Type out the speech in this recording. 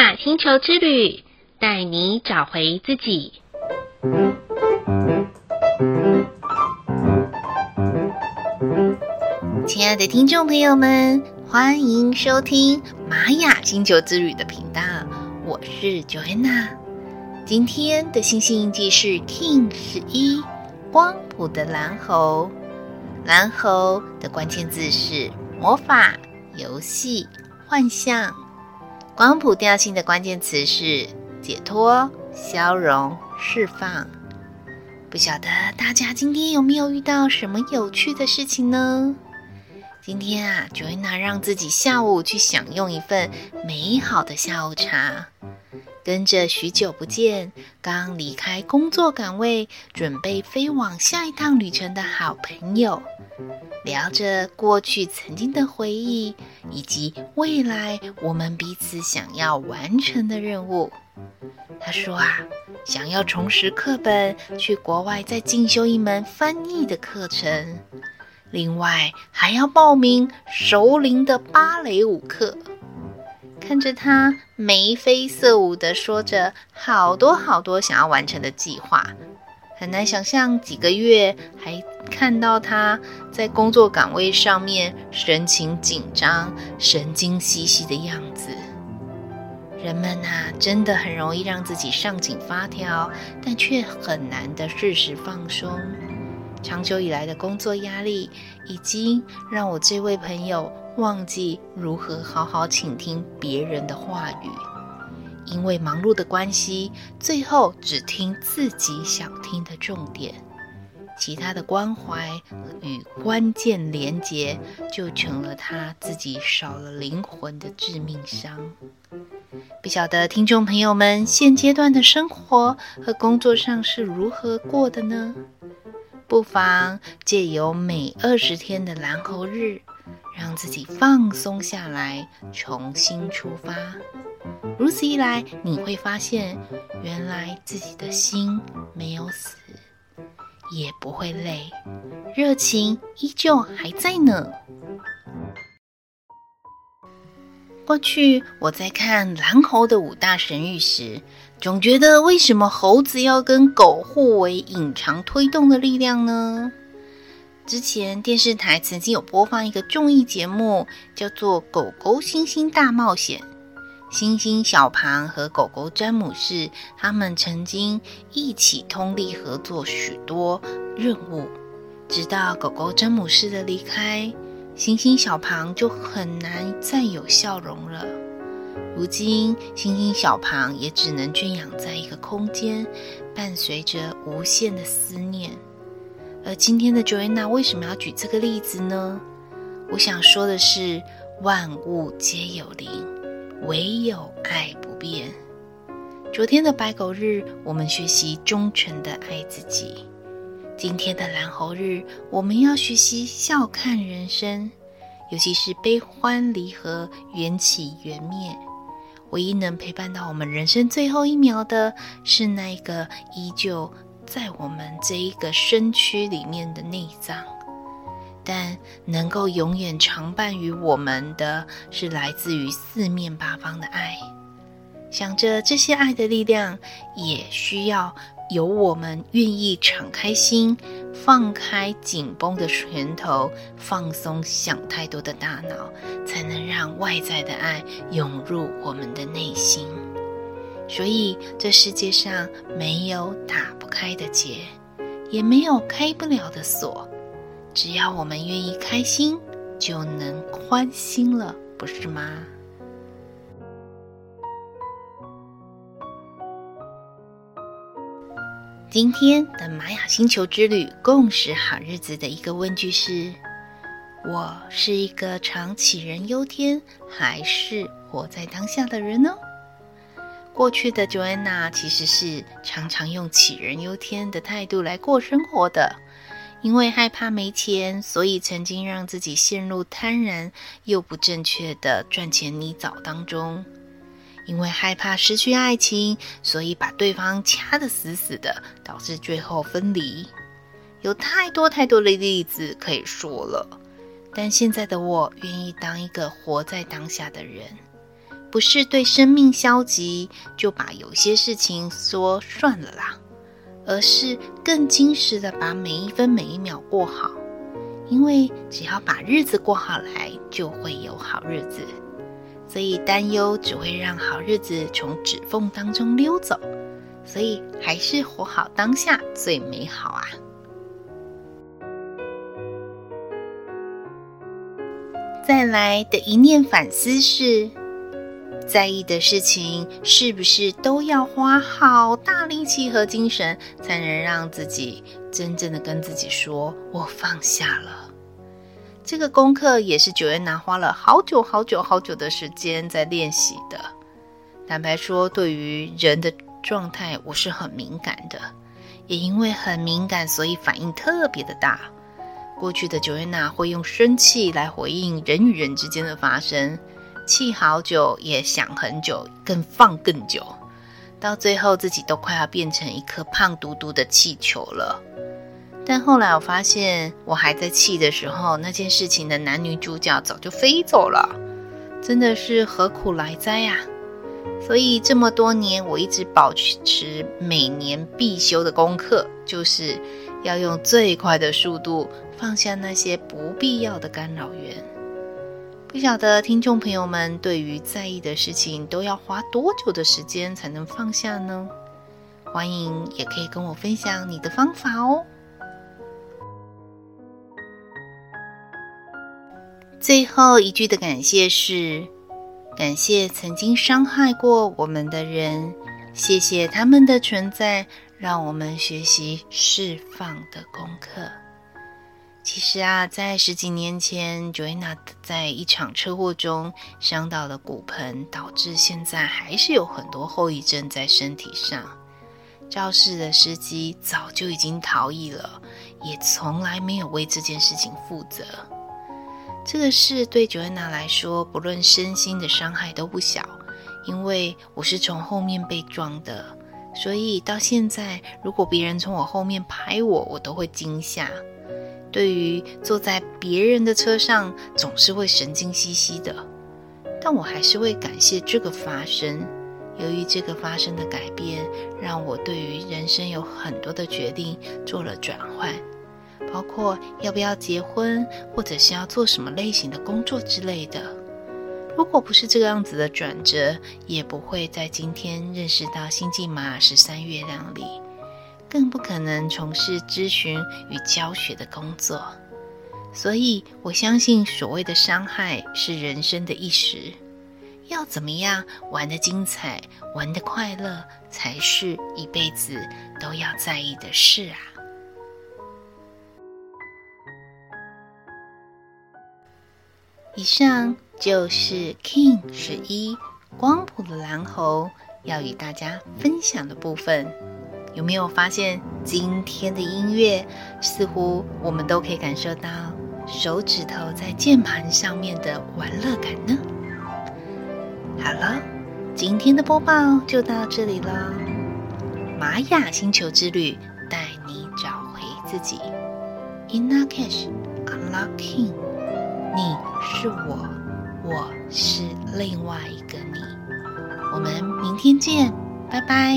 雅星球之旅，带你找回自己。亲爱的听众朋友们，欢迎收听玛雅星球之旅的频道，我是 Joanna。今天的星星印记是 King 十一，光谱的蓝猴。蓝猴的关键字是魔法、游戏、幻象。光谱调性的关键词是解脱、消融、释放。不晓得大家今天有没有遇到什么有趣的事情呢？今天啊，Joanna 让自己下午去享用一份美好的下午茶。跟着许久不见、刚离开工作岗位、准备飞往下一趟旅程的好朋友，聊着过去曾经的回忆，以及未来我们彼此想要完成的任务。他说啊，想要重拾课本，去国外再进修一门翻译的课程，另外还要报名熟龄的芭蕾舞课。看着他眉飞色舞地说着好多好多想要完成的计划，很难想象几个月还看到他在工作岗位上面神情紧张、神经兮兮的样子。人们啊，真的很容易让自己上紧发条，但却很难的适时放松。长久以来的工作压力，已经让我这位朋友忘记如何好好倾听别人的话语，因为忙碌的关系，最后只听自己想听的重点，其他的关怀与关键连结，就成了他自己少了灵魂的致命伤。不晓得听众朋友们现阶段的生活和工作上是如何过的呢？不妨借由每二十天的蓝猴日，让自己放松下来，重新出发。如此一来，你会发现，原来自己的心没有死，也不会累，热情依旧还在呢。过去我在看蓝猴的五大神域时，总觉得为什么猴子要跟狗互为隐藏推动的力量呢？之前电视台曾经有播放一个综艺节目，叫做《狗狗星星大冒险》。星星小庞和狗狗詹姆士，他们曾经一起通力合作许多任务，直到狗狗詹姆士的离开。星星小庞就很难再有笑容了。如今，星星小庞也只能圈养在一个空间，伴随着无限的思念。而今天的 Joanna 为什么要举这个例子呢？我想说的是，万物皆有灵，唯有爱不变。昨天的白狗日，我们学习忠诚的爱自己。今天的蓝猴日，我们要学习笑看人生，尤其是悲欢离合、缘起缘灭。唯一能陪伴到我们人生最后一秒的，是那个依旧在我们这一个身躯里面的内脏。但能够永远常伴于我们的，是来自于四面八方的爱。想着这些爱的力量，也需要。有我们愿意敞开心，放开紧绷的拳头，放松想太多的大脑，才能让外在的爱涌入我们的内心。所以，这世界上没有打不开的结，也没有开不了的锁。只要我们愿意开心，就能宽心了，不是吗？今天的玛雅星球之旅共识好日子的一个问句是：我是一个常杞人忧天，还是活在当下的人呢？过去的 Joanna 其实是常常用杞人忧天的态度来过生活的，因为害怕没钱，所以曾经让自己陷入贪婪又不正确的赚钱泥沼当中。因为害怕失去爱情，所以把对方掐得死死的，导致最后分离。有太多太多的例子可以说了，但现在的我愿意当一个活在当下的人，不是对生命消极，就把有些事情说算了啦，而是更精实的把每一分每一秒过好。因为只要把日子过好来，就会有好日子。所以担忧只会让好日子从指缝当中溜走。所以还是活好当下最美好啊！再来的一念反思是，在意的事情是不是都要花好大力气和精神，才能让自己真正的跟自己说“我放下了”？这个功课也是 Joanna 花了好久好久好久的时间在练习的。坦白说，对于人的状态我是很敏感的，也因为很敏感，所以反应特别的大。过去的九月娜会用生气来回应人与人之间的发生，气好久，也想很久，更放更久，到最后自己都快要变成一颗胖嘟嘟的气球了。但后来我发现，我还在气的时候，那件事情的男女主角早就飞走了，真的是何苦来哉呀！所以这么多年，我一直保持每年必修的功课，就是要用最快的速度放下那些不必要的干扰源。不晓得听众朋友们对于在意的事情都要花多久的时间才能放下呢？欢迎也可以跟我分享你的方法哦。最后一句的感谢是。感谢曾经伤害过我们的人，谢谢他们的存在，让我们学习释放的功课。其实啊，在十几年前，Joanna 在一场车祸中伤到了骨盆，导致现在还是有很多后遗症在身体上。肇事的司机早就已经逃逸了，也从来没有为这件事情负责。这个事对 Joanna 来说，不论身心的伤害都不小，因为我是从后面被撞的，所以到现在，如果别人从我后面拍我，我都会惊吓。对于坐在别人的车上，总是会神经兮兮的，但我还是会感谢这个发生。由于这个发生的改变，让我对于人生有很多的决定做了转换。包括要不要结婚，或者是要做什么类型的工作之类的。如果不是这个样子的转折，也不会在今天认识到星际马雅十三月亮里，更不可能从事咨询与教学的工作。所以我相信，所谓的伤害是人生的一时，要怎么样玩得精彩、玩得快乐，才是一辈子都要在意的事啊。以上就是 King 十一光谱的蓝猴要与大家分享的部分。有没有发现今天的音乐似乎我们都可以感受到手指头在键盘上面的玩乐感呢？好了，今天的播报就到这里了。玛雅星球之旅带你找回自己。In Lak'ech, Unlocking 你是我，我是另外一个你。我们明天见，拜拜。